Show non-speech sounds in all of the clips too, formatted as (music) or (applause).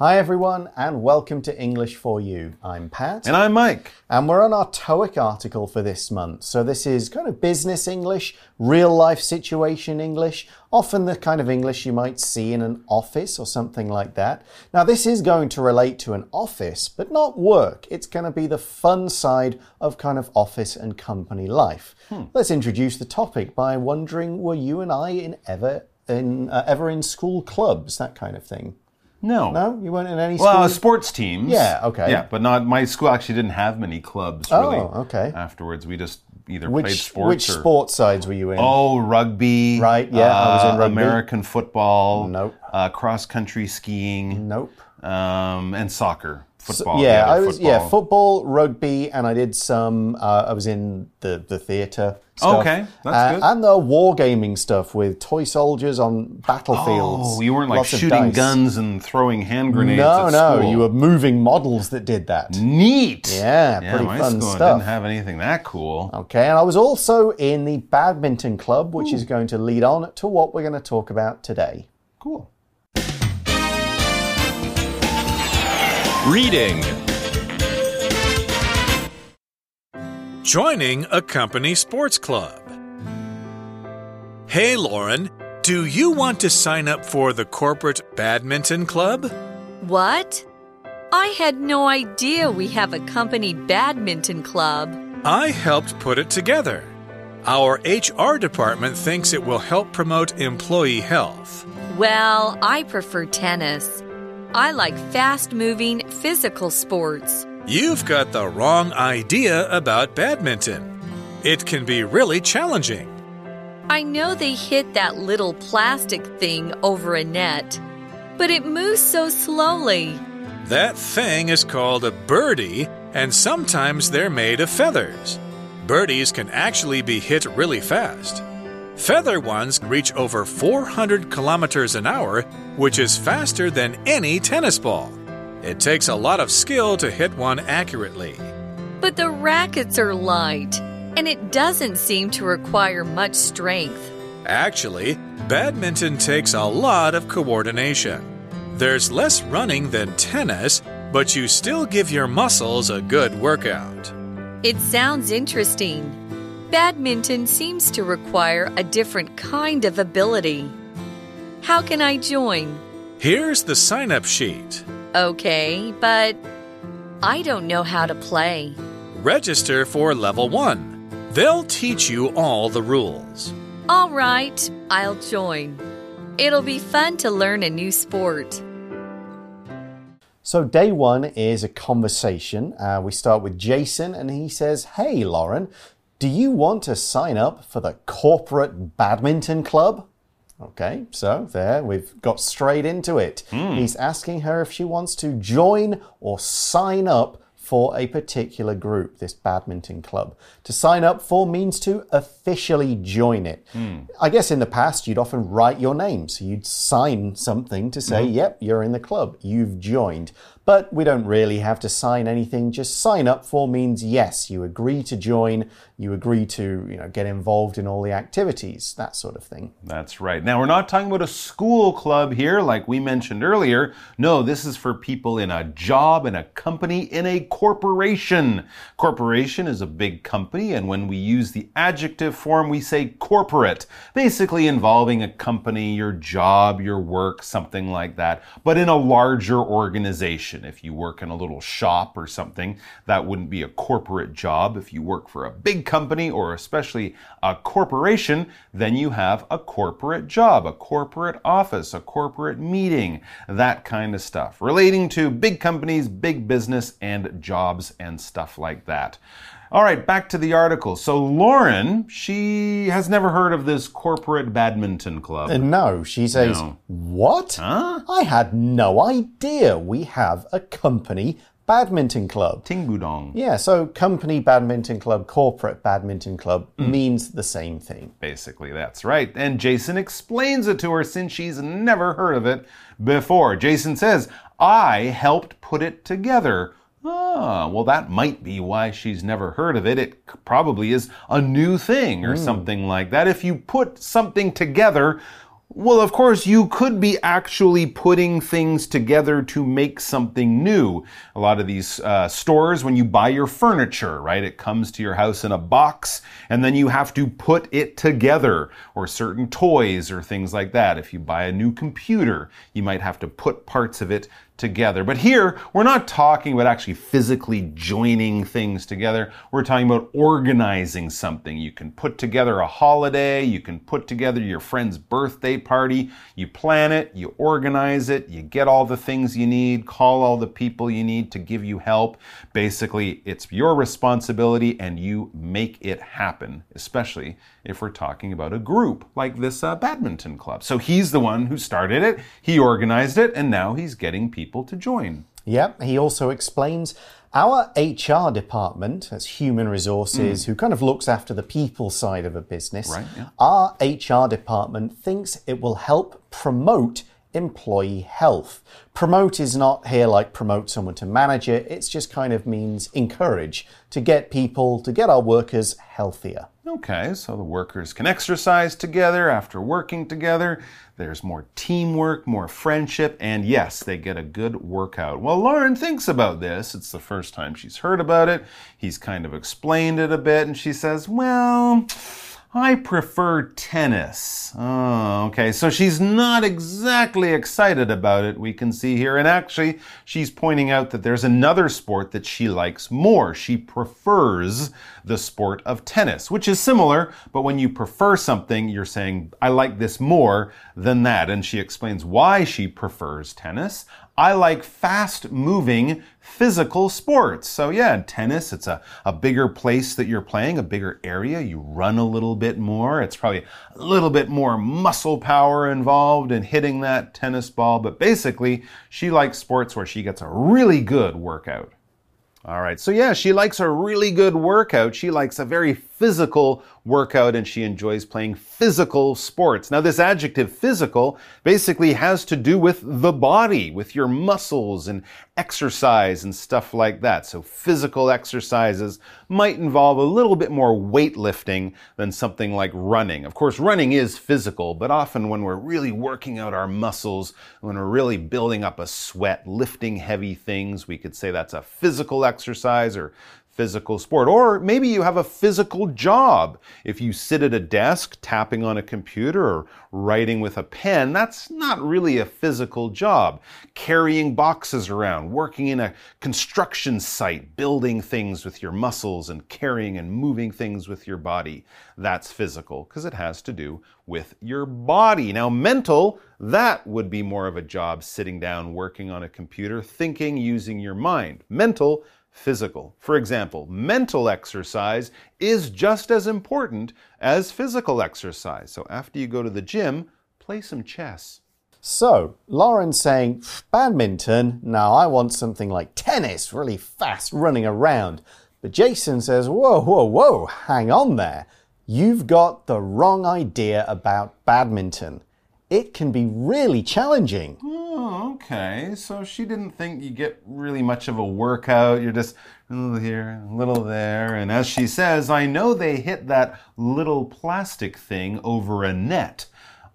Hi, everyone, and welcome to English for You. I'm Pat. And I'm Mike. And we're on our TOEIC article for this month. So, this is kind of business English, real life situation English, often the kind of English you might see in an office or something like that. Now, this is going to relate to an office, but not work. It's going to be the fun side of kind of office and company life. Hmm. Let's introduce the topic by wondering were you and I in ever in uh, ever in school clubs, that kind of thing? No. No? You weren't in any Well, school? sports teams. Yeah, okay. Yeah, but not my school actually didn't have many clubs really. Oh, okay. Afterwards, we just either played which sports which or sports sides were you in? Oh, rugby. Right, yeah, I was in uh, rugby. American football. Nope. Uh, cross country skiing. Nope. Um, and soccer. Football. yeah, I was yeah football. football, rugby, and I did some. Uh, I was in the the theatre. Stuff. Okay, that's Uh, good. And the wargaming stuff with toy soldiers on battlefields. Oh, you weren't like shooting guns and throwing hand grenades. No, no, school. you were moving models that did that. neat. Yeah, yeah pretty my fun school stuff. didn't have anything that cool. Okay, and I was also in the badminton club, which is going to lead on to what we're going to talk about today. Cool. Reading Joining a company sports club. Hey, Lauren, do you want to sign up for the corporate badminton club? What? I had no idea we have a company badminton club. I helped put it together. Our HR department thinks it will help promote employee health. Well, I prefer tennis. I like fast moving physical sports. You've got the wrong idea about badminton. It can be really challenging. I know they hit that little plastic thing over a net, but it moves so slowly. That thing is called a birdie, and sometimes they're made of feathers. Birdies can actually be hit really fast. Feather ones reach over 400 kilometers an hour, which is faster than any tennis ball. It takes a lot of skill to hit one accurately. But the rackets are light, and it doesn't seem to require much strength. Actually, badminton takes a lot of coordination. There's less running than tennis, but you still give your muscles a good workout. It sounds interesting. Badminton seems to require a different kind of ability. How can I join? Here's the sign up sheet. Okay, but I don't know how to play. Register for level 1. They'll teach you all the rules. All right, I'll join. It'll be fun to learn a new sport. So, day one is a conversation. Uh, we start with Jason, and he says, Hey, Lauren, do you want to sign up for the corporate badminton club? Okay, so there we've got straight into it. Hmm. He's asking her if she wants to join or sign up for a particular group, this badminton club. To sign up for means to officially join it. Hmm. I guess in the past you'd often write your name, so you'd sign something to say, mm-hmm. yep, you're in the club, you've joined. But we don't really have to sign anything. Just sign up for means yes, you agree to join, you agree to, you know, get involved in all the activities, that sort of thing. That's right. Now, we're not talking about a school club here, like we mentioned earlier. No, this is for people in a job, in a company, in a corporation. Corporation is a big company, and when we use the adjective form, we say corporate, basically involving a company, your job, your work, something like that, but in a larger organization. If you work in a little shop or something, that wouldn't be a corporate job. If you work for a big company or especially a corporation, then you have a corporate job, a corporate office, a corporate meeting, that kind of stuff relating to big companies, big business, and jobs and stuff like that. All right, back to the article. So, Lauren, she has never heard of this corporate badminton club. And no, she says, No. What? Huh? I had no idea we have a company badminton club. Ting Budong. Yeah, so company badminton club, corporate badminton club mm. means the same thing. Basically, that's right. And Jason explains it to her since she's never heard of it before. Jason says, I helped put it together. Ah, well, that might be why she's never heard of it. It probably is a new thing or something like that. If you put something together, Well, of course, you could be actually putting things together to make something new. A lot of these uh, stores, when you buy your furniture, right, it comes to your house in a box and then you have to put it together, or certain toys or things like that. If you buy a new computer, you might have to put parts of it together. But here, we're not talking about actually physically joining things together. We're talking about organizing something. You can put together a holiday, you can put together your friend's birthday party, you plan it, you organize it, you get all the things you need, call all the people you need to give you help. Basically, it's your responsibility and you make it happen, especially if we're talking about a group like this uh, badminton club. So he's the one who started it, he organized it, and now he's getting people to join. Yep, he also explains our HR department, as human resources, hmm. who kind of looks after the people side of a business, Right, yeah. our HR department thinks it will help promote employee health. Promote is not here like promote someone to manager, it's just kind of means encourage to get people, to get our workers healthier. Okay, so the workers can exercise together after working together. There's more teamwork, more friendship, and yes, they get a good workout. Well, Lauren thinks about this. It's the first time she's heard about it. He's kind of explained it a bit, and she says, Well, I prefer tennis. Oh, okay. So she's not exactly excited about it, we can see here. And actually, she's pointing out that there's another sport that she likes more. She prefers the sport of tennis, which is similar, but when you prefer something, you're saying, I like this more than that. And she explains why she prefers tennis. I like fast moving physical sports. So yeah, tennis, it's a, a bigger place that you're playing, a bigger area. You run a little bit more. It's probably a little bit more muscle power involved in hitting that tennis ball. But basically, she likes sports where she gets a really good workout. All right, so yeah, she likes a really good workout. She likes a very physical workout and she enjoys playing physical sports. Now, this adjective physical basically has to do with the body, with your muscles and exercise and stuff like that. So, physical exercises might involve a little bit more weightlifting than something like running. Of course, running is physical, but often when we're really working out our muscles, when we're really building up a sweat, lifting heavy things, we could say that's a physical exercise or physical sport. Or maybe you have a physical job. If you sit at a desk tapping on a computer or writing with a pen, that's not really a physical job. Carrying boxes around, working in a construction site, building things with your muscles and carrying and moving things with your body, that's physical because it has to do with your body. Now, mental, that would be more of a job sitting down, working on a computer, thinking, using your mind. Mental, physical. For example, mental exercise is just as important as physical exercise. So after you go to the gym, play some chess. So, Lauren's saying, badminton, now I want something like tennis, really fast running around. But Jason says, whoa, whoa, whoa, hang on there. You've got the wrong idea about badminton. It can be really challenging. Oh, okay. So she didn't think you get really much of a workout. You're just a little here, a little there. And as she says, I know they hit that little plastic thing over a net.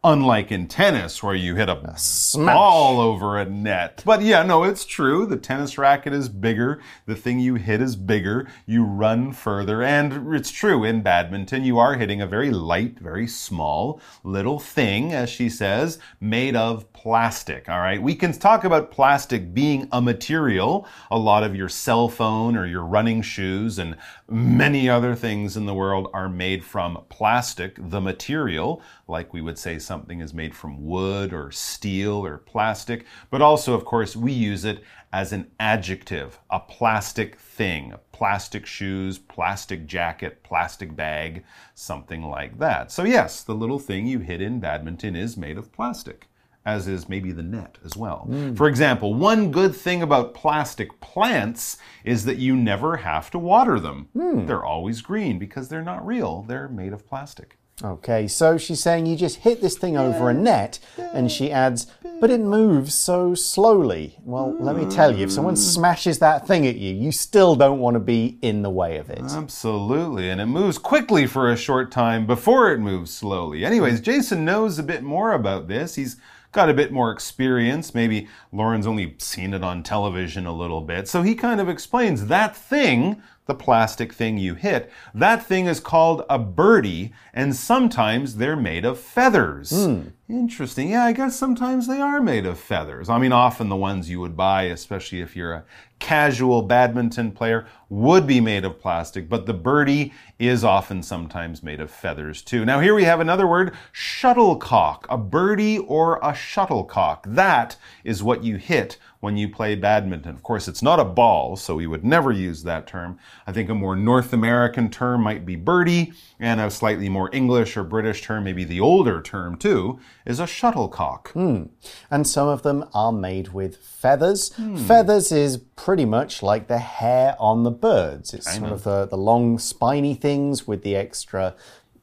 Unlike in tennis, where you hit a, smash. ball over a net. But yeah, no, it's true. The tennis racket is bigger. The thing you hit is bigger. You run further. And it's true, in badminton, you are hitting a very light, very small little thing, as she says, made of plastic. All right. We can talk about plastic being a material. A lot of your cell phone or your running shoes and many other things in the world are made from plastic, the material, like we would say something is made from wood or steel or plastic. But also, of course, we use it as an adjective, a plastic thing, plastic shoes, plastic jacket, plastic bag, something like that. So, yes, the little thing you hit in badminton is made of plastic as is maybe the net as well. Mm. For example, one good thing about plastic plants is that you never have to water them. Hmm. They're always green because they're not real, they're made of plastic. Okay, so she's saying you just hit this thing over a net, and she adds, but it moves so slowly. Well, let me tell you, if someone smashes that thing at you, you still don't want to be in the way of it. Absolutely. And it moves quickly for a short time before it moves slowly. Anyways, Jason knows a bit more about this. He's got a bit more experience. Maybe Lauren's only seen it on television a little bit. So he kind of explains that thing, the plastic thing you hit, that thing is called a birdie, and sometimes they're made of feathers. Hmm. Interesting. Yeah, I guess sometimes they are made of feathers. I mean, often the ones you would buy, especially if you're a casual badminton player, would be made of plastic, but the birdie is often sometimes made of feathers too. Now, here we have another word shuttlecock. A birdie or a shuttlecock. That is what you hit when you play badminton. Of course, it's not a ball, so we would never use that term. I think a more North American term might be birdie, and a slightly more English or British term, maybe the older term too, is a shuttlecock. Hmm. And some of them are made with feathers. Hmm. Feathers is pretty much like the hair on the birds. It's sort of the, the long spiny things with the extra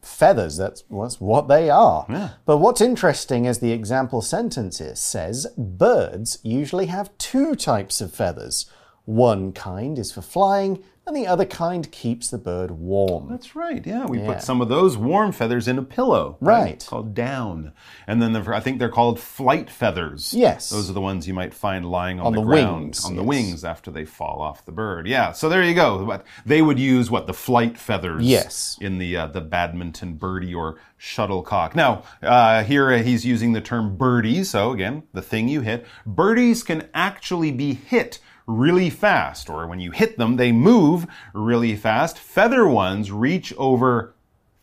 feathers. That's, that's what they are. But what's interesting is the example sentence is, says birds usually have two types of feathers. One kind is for flying, and the other kind keeps the bird warm. That's right. Yeah, we Yeah. put some of those warm feathers in a pillow. Right. It's called down. And then the, I think they're called flight feathers. Yes. Those are the ones you might find lying on, On the, the ground, wings, on the yes. wings after they fall off the bird. Yeah. So there you go. But they would use what the flight feathers. Yes. In the uh, the badminton birdie or shuttlecock. Now uh, here uh, he's using the term birdie. So again, the thing you hit. Birdies can actually be hit really fast, or when you hit them, they move really fast. Feather ones reach over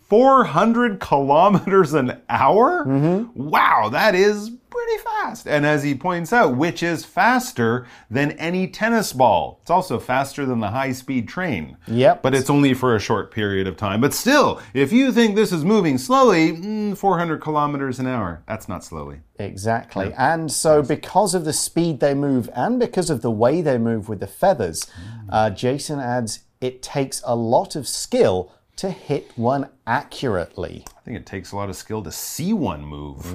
400 kilometers an hour? Mm-hmm. Wow, that is pretty fast. And as he points out, which is faster than any tennis ball. It's also faster than the high speed train. Yep. But it's only for a short period of time. But still, if you think this is moving slowly, mm, 400 kilometers an hour, that's not slowly. Exactly. And so, because of the speed they move and because of the way they move with the feathers, uh, Jason adds it takes a lot of skill to hit one accurately. I think it takes a lot of skill to see one move.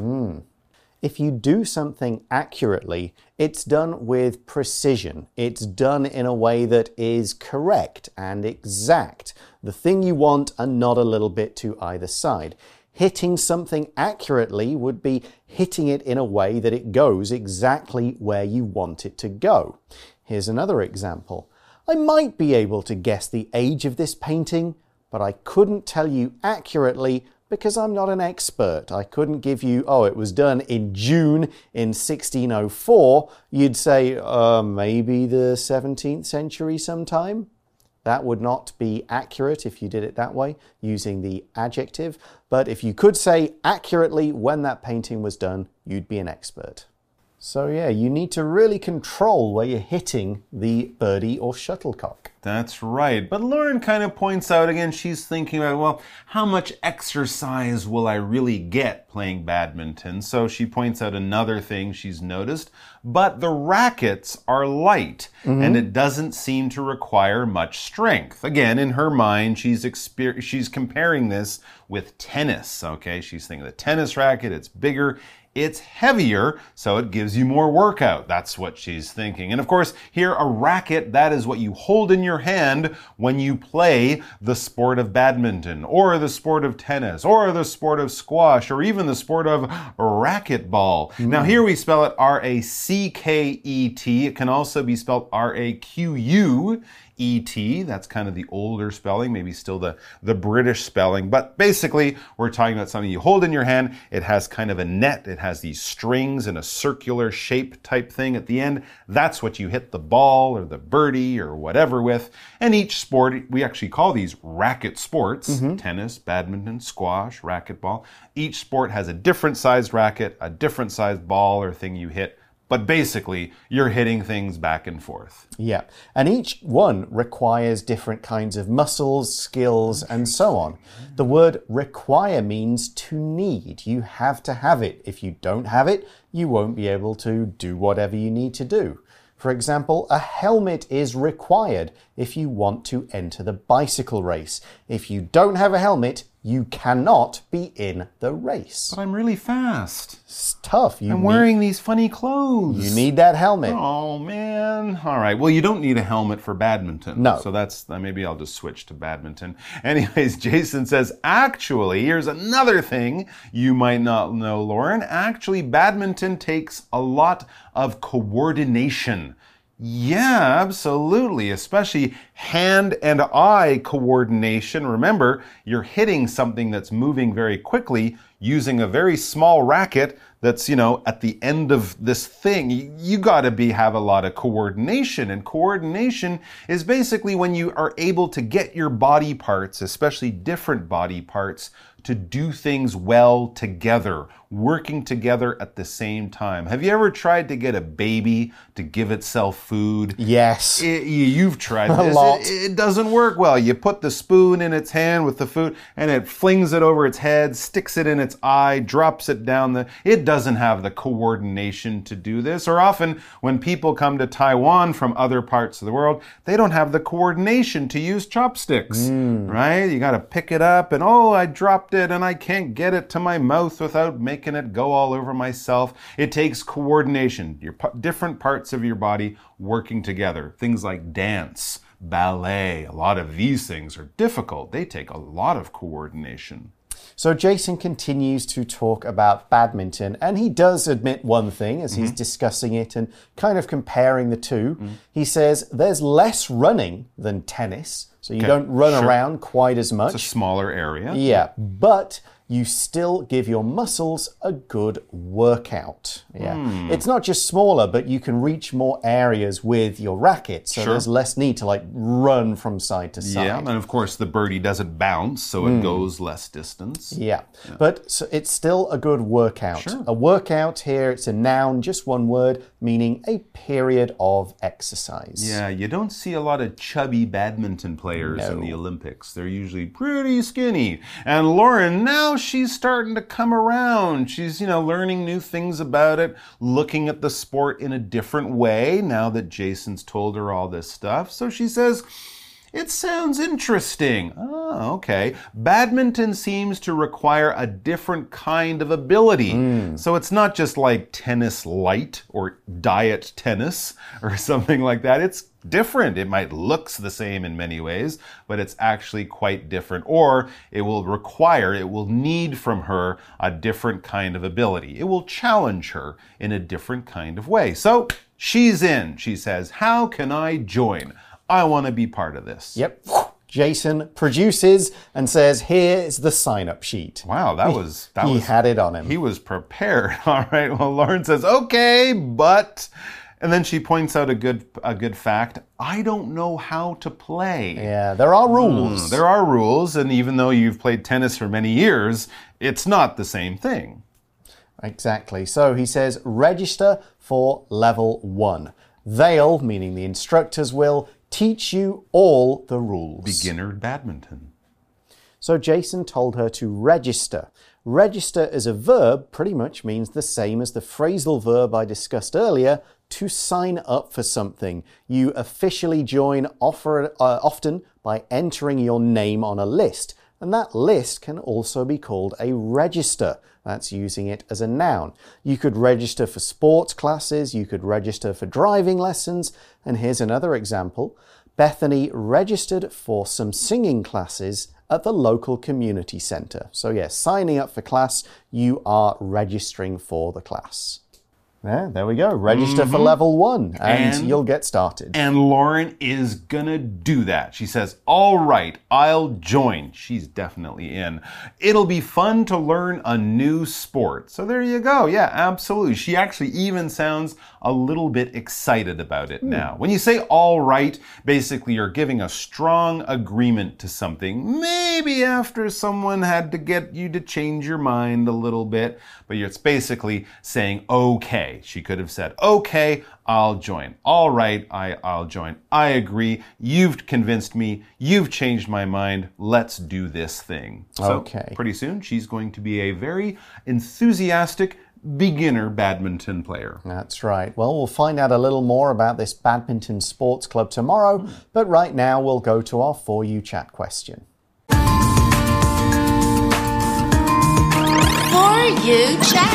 If you do something accurately, it's done with precision. It's done in a way that is correct and exact. The thing you want and not a little bit to either side. Hitting something accurately would be hitting it in a way that it goes exactly where you want it to go. Here's another example. I might be able to guess the age of this painting, but I couldn't tell you accurately because I'm not an expert. I couldn't give you, oh, it was done in June in 1604. You'd say, uh, maybe the 17th century sometime. That would not be accurate if you did it that way, using the adjective. But if you could say accurately when that painting was done, you'd be an expert. So, yeah, you need to really control where you're hitting the birdie or shuttlecock. That's right. But Lauren kind of points out again, she's thinking about, well, how much exercise will I really get playing badminton? So she points out another thing she's noticed. But the rackets are light mm-hmm. and it doesn't seem to require much strength. Again, in her mind, she's exper- she's comparing this with tennis. Okay. She's thinking the tennis racket, it's bigger. It's heavier, so it gives you more workout. That's what she's thinking. And of course, here, a racket, that is what you hold in your hand when you play the sport of badminton, or the sport of tennis, or the sport of squash, or even the sport of racquetball. Mm. Now, here we spell it R A C K E T. It can also be spelled R A Q U. E-T, that's kind of the older spelling, maybe still the, the British spelling. But basically, we're talking about something you hold in your hand. It has kind of a net. It has these strings and a circular shape type thing at the end. That's what you hit the ball or the birdie or whatever with. And each sport, we actually call these racket sports. Mm-hmm. Tennis, badminton, squash, racquetball. Each sport has a different sized racket, a different sized ball or thing you hit. But basically, you're hitting things back and forth. Yeah, and each one requires different kinds of muscles, skills, and so on. The word require means to need. You have to have it. If you don't have it, you won't be able to do whatever you need to do. For example, a helmet is required if you want to enter the bicycle race. If you don't have a helmet, you cannot be in the race. But I'm really fast. It's tough. You I'm need, wearing these funny clothes. you need that helmet. Oh man! All right. Well, you don't need a helmet for badminton. No. So that's uh, maybe I'll just switch to badminton. (laughs) Anyways, Jason says actually, here's another thing you might not know, Lauren. Actually, badminton takes a lot of coordination. Yeah, absolutely. Especially hand and eye coordination. Remember, you're hitting something that's moving very quickly using a very small racket that's, you know, at the end of this thing. You, you gotta be, have a lot of coordination. And coordination is basically when you are able to get your body parts, especially different body parts, to do things well together, working together at the same time. Have you ever tried to get a baby to give itself food? Yes. It- you- you've tried (laughs) A this. lot. It, it doesn't work well. You put the spoon in its hand with the food and it flings it over its head, sticks it in its eye, drops it down the. It doesn't have the coordination to do this. Or often when people come to Taiwan from other parts of the world, they don't have the coordination to use chopsticks, hmm. right? You got to pick it up and oh, I dropped it and I can't get it to my mouth without making it go all over myself. It takes coordination. Your different parts of your body working together. Things like dance, ballet, a lot of these things are difficult. They take a lot of coordination. So Jason continues to talk about badminton, and he does admit one thing as he's mm-hmm. discussing it and kind of comparing the 2 mm-hmm. He says there's less running than tennis, so you don't run sure. around quite as much. It's a smaller area. Yeah, but you still give your muscles a good workout. Yeah. Hmm. It's not just smaller, but you can reach more areas with your racket. So Sure. there's less need to like run from side to side. Yeah, and of course the birdie doesn't bounce, so it goes less distance. Yeah, but so it's still a good workout. Sure. A workout here, it's a noun, just one word, meaning a period of exercise. Yeah, you don't see a lot of chubby badminton players in the Olympics. They're usually pretty skinny. And Lauren, now she's starting to come around. She's, you know, learning new things about it, looking at the sport in a different way now that Jason's told her all this stuff. So she says, it sounds interesting. Oh, okay. Badminton seems to require a different kind of ability. Hmm. So it's not just like tennis light or diet tennis (laughs) or something like that. It's different. It might looks the same in many ways, but it's actually quite different. Or it will require, it will need from her a different kind of ability. It will challenge her in a different kind of way. So she's in. She says, How can I join? I want to be part of this. Yep. Jason produces and says, Here is the sign up sheet. Wow, that was that he was had it on him. he was prepared. (laughs) All right. Well, Lauren says, "Okay, but," and then she points out a good a good fact. I don't know how to play. yeah, there are hmm, rules. There are rules, and even though you've played tennis for many years, it's not the same thing. Exactly. So he says, register for level one. They'll, meaning the instructors will, teach you all the rules. Beginner badminton. So Jason told her to register. Register as a verb pretty much means the same as the phrasal verb I discussed earlier to sign up for something. You officially join offer, uh, often by entering your name on a list. And that list can also be called a register. That's using it as a noun. You could register for sports classes, you could register for driving lessons, and here's another example. Bethany registered for some singing classes at the local community centre. So, yes, signing up for class, you are registering for the class. Yeah, there we go. Register for mm-hmm. level one, and, And- you'll get started. And Lauren is gonna do that. She says, All right, I'll join. She's definitely in. It'll be fun to learn a new sport. So there you go. Yeah, absolutely. She actually even sounds a little bit excited about it hmm. now. When you say all right, basically you're giving a strong agreement to something. Maybe after someone had to get you to change your mind a little bit, but it's basically saying okay. She could have said, okay, I'll join. All right, I, I'll join. I agree. You've convinced me. You've changed my mind. Let's do this thing. So Okay. pretty soon she's going to be a very enthusiastic beginner badminton player. That's right. Well, we'll find out a little more about this badminton sports club tomorrow, but right now we'll go to our For You chat question. For you chat.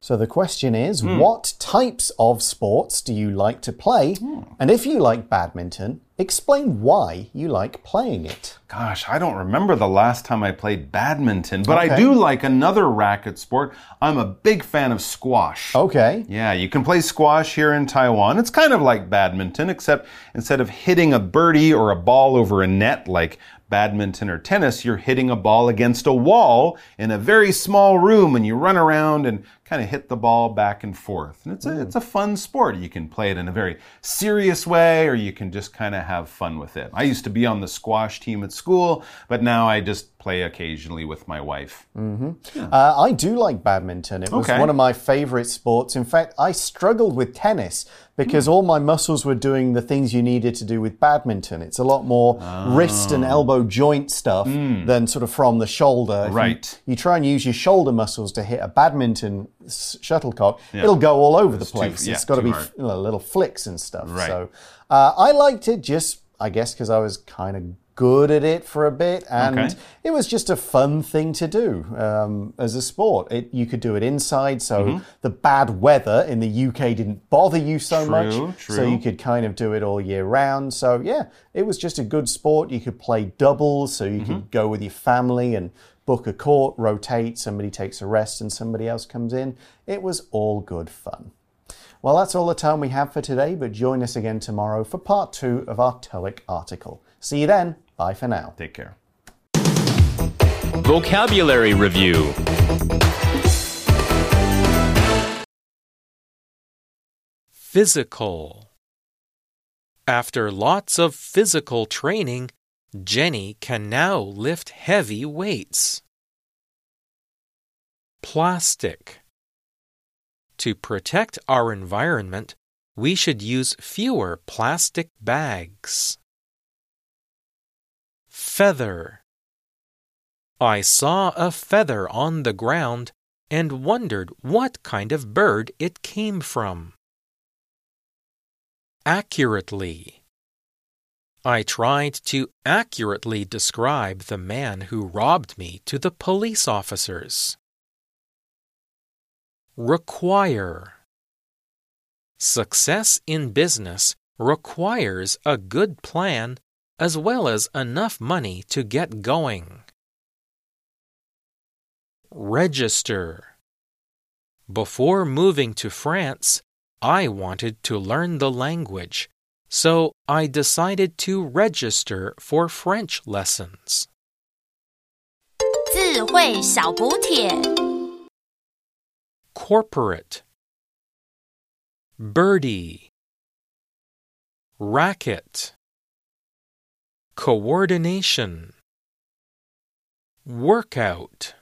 So the question is hmm. what types of sports do you like to play? Hmm. And if you like badminton, explain why you like playing it. Gosh, I don't remember the last time I played badminton, but I do like another racket sport. I'm a big fan of squash. Okay. Yeah, you can play squash here in Taiwan. It's kind of like badminton, except instead of hitting a birdie or a ball over a net like badminton or tennis, you're hitting a ball against a wall in a very small room and you run around and kind of hit the ball back and forth. And it's a, mm. it's a fun sport. You can play it in a very serious way or you can just kind of have fun with it. I used to be on the squash team at school, but now I just play occasionally with my wife. Uh, I do like badminton. It was Okay. one of my favorite sports. In fact, I struggled with tennis because Hmm. all my muscles were doing the things you needed to do with badminton. It's a lot more wrist and elbow joint stuff than sort of from the shoulder. If you- Hmm. Right. You, try and use your shoulder muscles to hit a badminton s- shuttlecock, it'll go all over the too- place. yeah, it's got to be you know, little flicks and stuff. Right. So uh, I liked it just, I guess, because I was kind of good at it for a bit, and Okay. it was just a fun thing to do um, as a sport. It, you could do it inside, so Mm-hmm. the bad weather in the UK didn't bother you so True, much. So you could kind of do it all year round. So yeah, it was just a good sport. You could play doubles, so you Mm-hmm. could go with your family and book a court, rotate. Somebody takes a rest, and somebody else comes in. It was all good fun. Well, that's all the time we have for today, but join us again tomorrow for part two of our TOEIC article. See you then. Bye for now. Take care. Vocabulary Review Physical. After lots of physical training, Jenny can now lift heavy weights. Plastic. To protect our environment, we should use fewer plastic bags. Feather. I saw a feather on the ground and wondered what kind of bird it came from. Accurately. I tried to accurately describe the man who robbed me to the police officers. Require. Success in business requires a good plan as well as enough money to get going. Register. Before moving to France, I wanted to learn the language, so I decided to register for French lessons. 智慧小补帖。 Corporate. Birdie. Racket. Coordination. Workout.